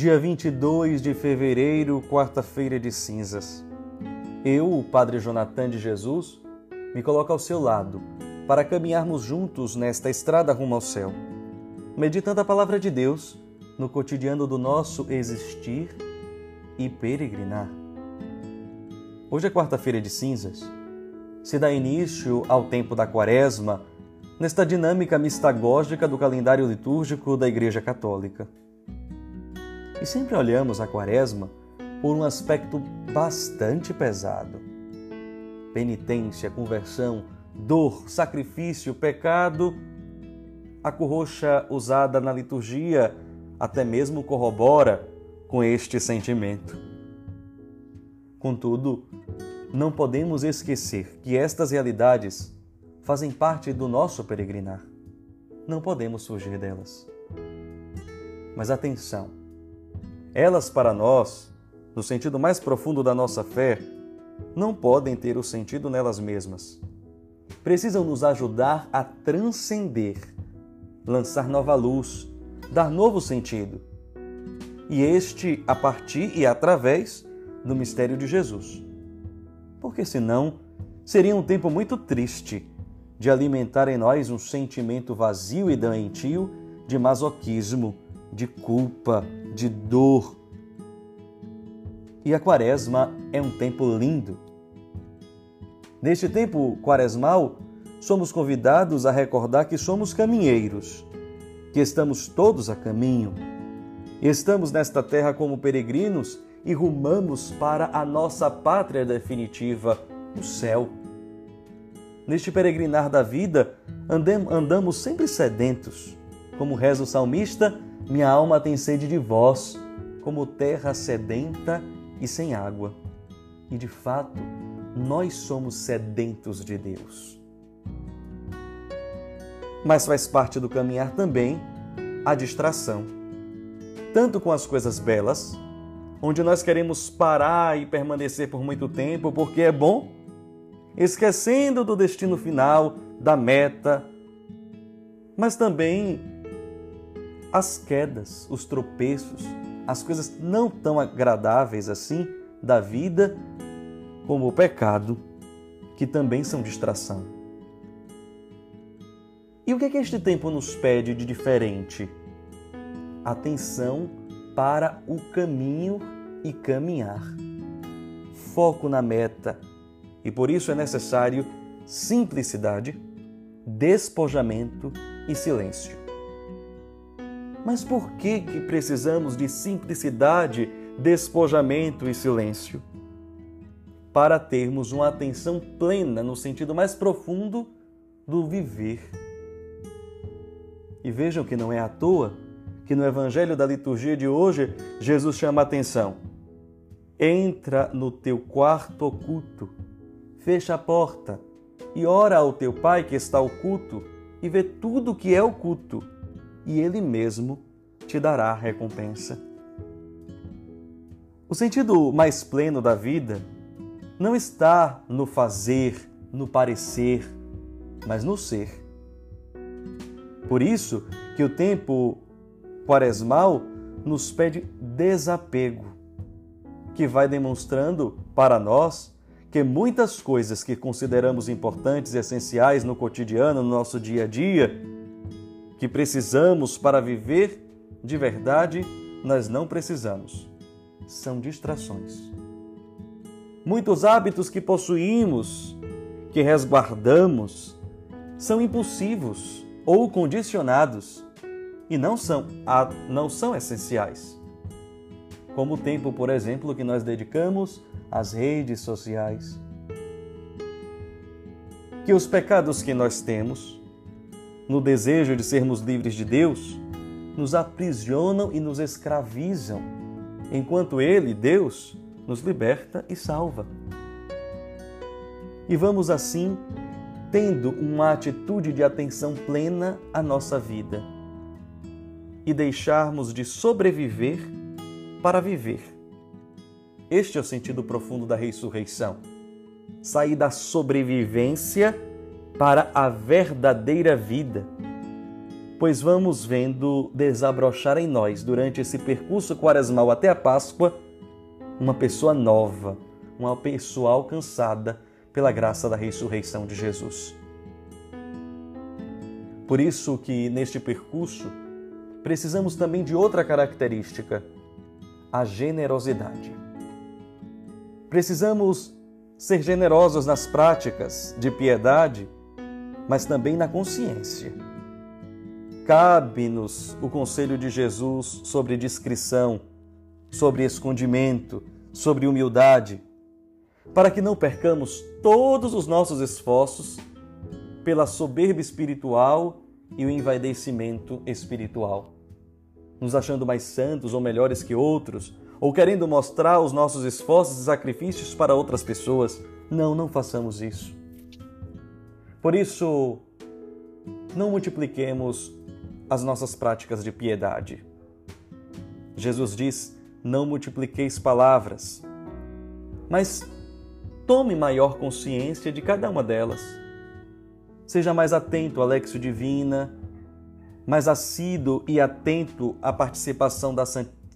dia 22 de fevereiro, quarta-feira de cinzas. Eu, o Padre Jonathan de Jesus, me coloco ao seu lado para caminharmos juntos nesta estrada rumo ao céu, meditando a palavra de Deus no cotidiano do nosso existir e peregrinar. Hoje é quarta-feira de cinzas. Se dá início ao tempo da quaresma, nesta dinâmica mistagógica do calendário litúrgico da Igreja Católica. E sempre olhamos a quaresma por um aspecto bastante pesado. Penitência, conversão, dor, sacrifício, pecado. A corroxa usada na liturgia até mesmo corrobora com este sentimento. Contudo, não podemos esquecer que estas realidades fazem parte do nosso peregrinar. Não podemos fugir delas. Mas atenção! Elas, para nós, no sentido mais profundo da nossa fé, não podem ter o sentido nelas mesmas. Precisam nos ajudar a transcender, lançar nova luz, dar novo sentido. E este a partir e através do mistério de Jesus. Porque senão seria um tempo muito triste de alimentar em nós um sentimento vazio e doentio de masoquismo, de culpa, de dor. E a quaresma é um tempo lindo. Neste tempo quaresmal, somos convidados a recordar que somos caminheiros, que estamos todos a caminho. Estamos nesta terra como peregrinos e rumamos para a nossa pátria definitiva, o céu. Neste peregrinar da vida, andamos sempre sedentos. Como reza o salmista, minha alma tem sede de vós, como terra sedenta e sem água. E de fato, nós somos sedentos de Deus. Mas faz parte do caminhar também a distração, tanto com as coisas belas, onde nós queremos parar e permanecer por muito tempo porque é bom, esquecendo do destino final, da meta, mas também as quedas, os tropeços, as coisas não tão agradáveis assim da vida, como o pecado, que também são distração. E o que é que este tempo nos pede de diferente? Atenção para o caminho e caminhar. Foco na meta. E por isso é necessário simplicidade, despojamento e silêncio. Mas por que, que precisamos de simplicidade, despojamento e silêncio? Para termos uma atenção plena no sentido mais profundo do viver. E vejam que não é à toa que no Evangelho da liturgia de hoje Jesus chama a atenção. Entra no teu quarto oculto, fecha a porta e ora ao teu Pai que está oculto e vê tudo que é oculto e Ele mesmo te dará a recompensa. O sentido mais pleno da vida não está no fazer, no parecer, mas no ser. Por isso que o tempo quaresmal nos pede desapego, que vai demonstrando para nós que muitas coisas que consideramos importantes e essenciais no cotidiano, no nosso dia a dia, que precisamos para viver de verdade, nós não precisamos. São distrações. Muitos hábitos que possuímos, que resguardamos, são impulsivos ou condicionados e não são, não são essenciais. Como o tempo, por exemplo, que nós dedicamos às redes sociais. Que os pecados que nós temos, no desejo de sermos livres de Deus, nos aprisionam e nos escravizam, enquanto Ele, Deus, nos liberta e salva. E vamos assim tendo uma atitude de atenção plena à nossa vida e deixarmos de sobreviver para viver. Este é o sentido profundo da ressurreição. Sair da sobrevivência para a verdadeira vida. pois vamos vendo desabrochar em nós, durante esse percurso quaresmal até a Páscoa, uma pessoa nova, uma pessoa alcançada pela graça da ressurreição de Jesus. Por isso que neste percurso precisamos também de outra característica, a generosidade. Precisamos ser generosos nas práticas de piedade, mas também na consciência. Cabe-nos o conselho de Jesus sobre discrição, sobre escondimento, sobre humildade, para que não percamos todos os nossos esforços pela soberba espiritual e o envaidecimento espiritual, nos achando mais santos ou melhores que outros, ou querendo mostrar os nossos esforços e sacrifícios para outras pessoas. Não, não façamos isso. Por isso, não multipliquemos as nossas práticas de piedade. Jesus diz: Não multipliqueis palavras, mas tome maior consciência de cada uma delas. Seja mais atento à Lexio Divina, mais assíduo e atento à participação da,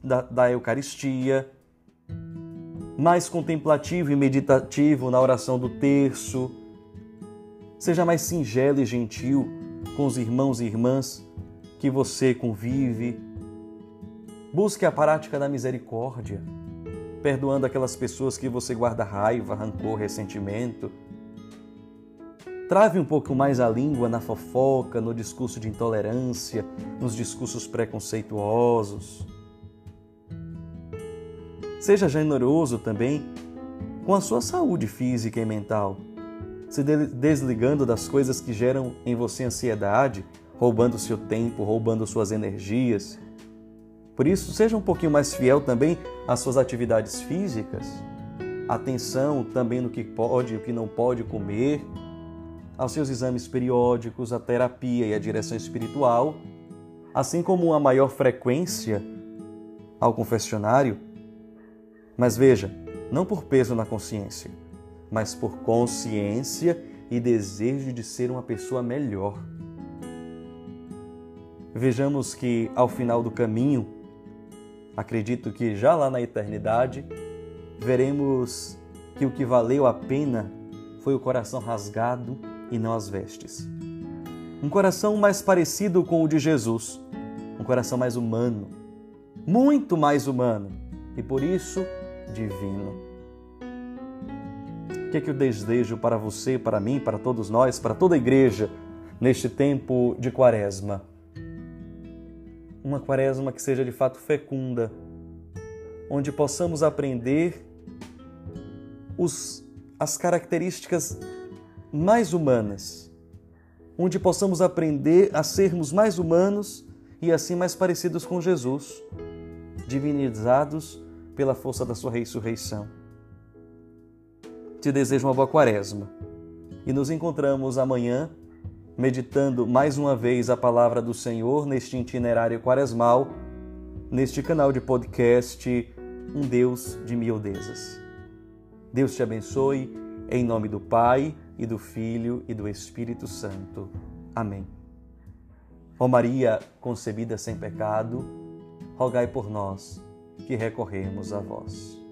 da, da Eucaristia, mais contemplativo e meditativo na oração do terço. Seja mais singelo e gentil com os irmãos e irmãs que você convive. Busque a prática da misericórdia perdoando aquelas pessoas que você guarda raiva, rancor, ressentimento. Trave um pouco mais a língua na fofoca, no discurso de intolerância, nos discursos preconceituosos. Seja generoso também com a sua saúde física e mental, se desligando das coisas que geram em você ansiedade, roubando seu tempo, roubando suas energias, por isso, seja um pouquinho mais fiel também às suas atividades físicas. Atenção também no que pode e o que não pode comer, aos seus exames periódicos, à terapia e à direção espiritual, assim como uma maior frequência ao confessionário. Mas veja, não por peso na consciência, mas por consciência e desejo de ser uma pessoa melhor. Vejamos que ao final do caminho, Acredito que já lá na eternidade veremos que o que valeu a pena foi o coração rasgado e não as vestes. Um coração mais parecido com o de Jesus, um coração mais humano, muito mais humano e por isso divino. Que é que eu desejo para você, para mim, para todos nós, para toda a igreja neste tempo de quaresma? uma quaresma que seja de fato fecunda, onde possamos aprender os, as características mais humanas, onde possamos aprender a sermos mais humanos e assim mais parecidos com Jesus, divinizados pela força da sua ressurreição. Te desejo uma boa quaresma e nos encontramos amanhã meditando mais uma vez a palavra do Senhor neste itinerário quaresmal, neste canal de podcast Um Deus de Miudezas. Deus te abençoe, em nome do Pai, e do Filho e do Espírito Santo. Amém. Ó Maria, concebida sem pecado, rogai por nós que recorremos a vós.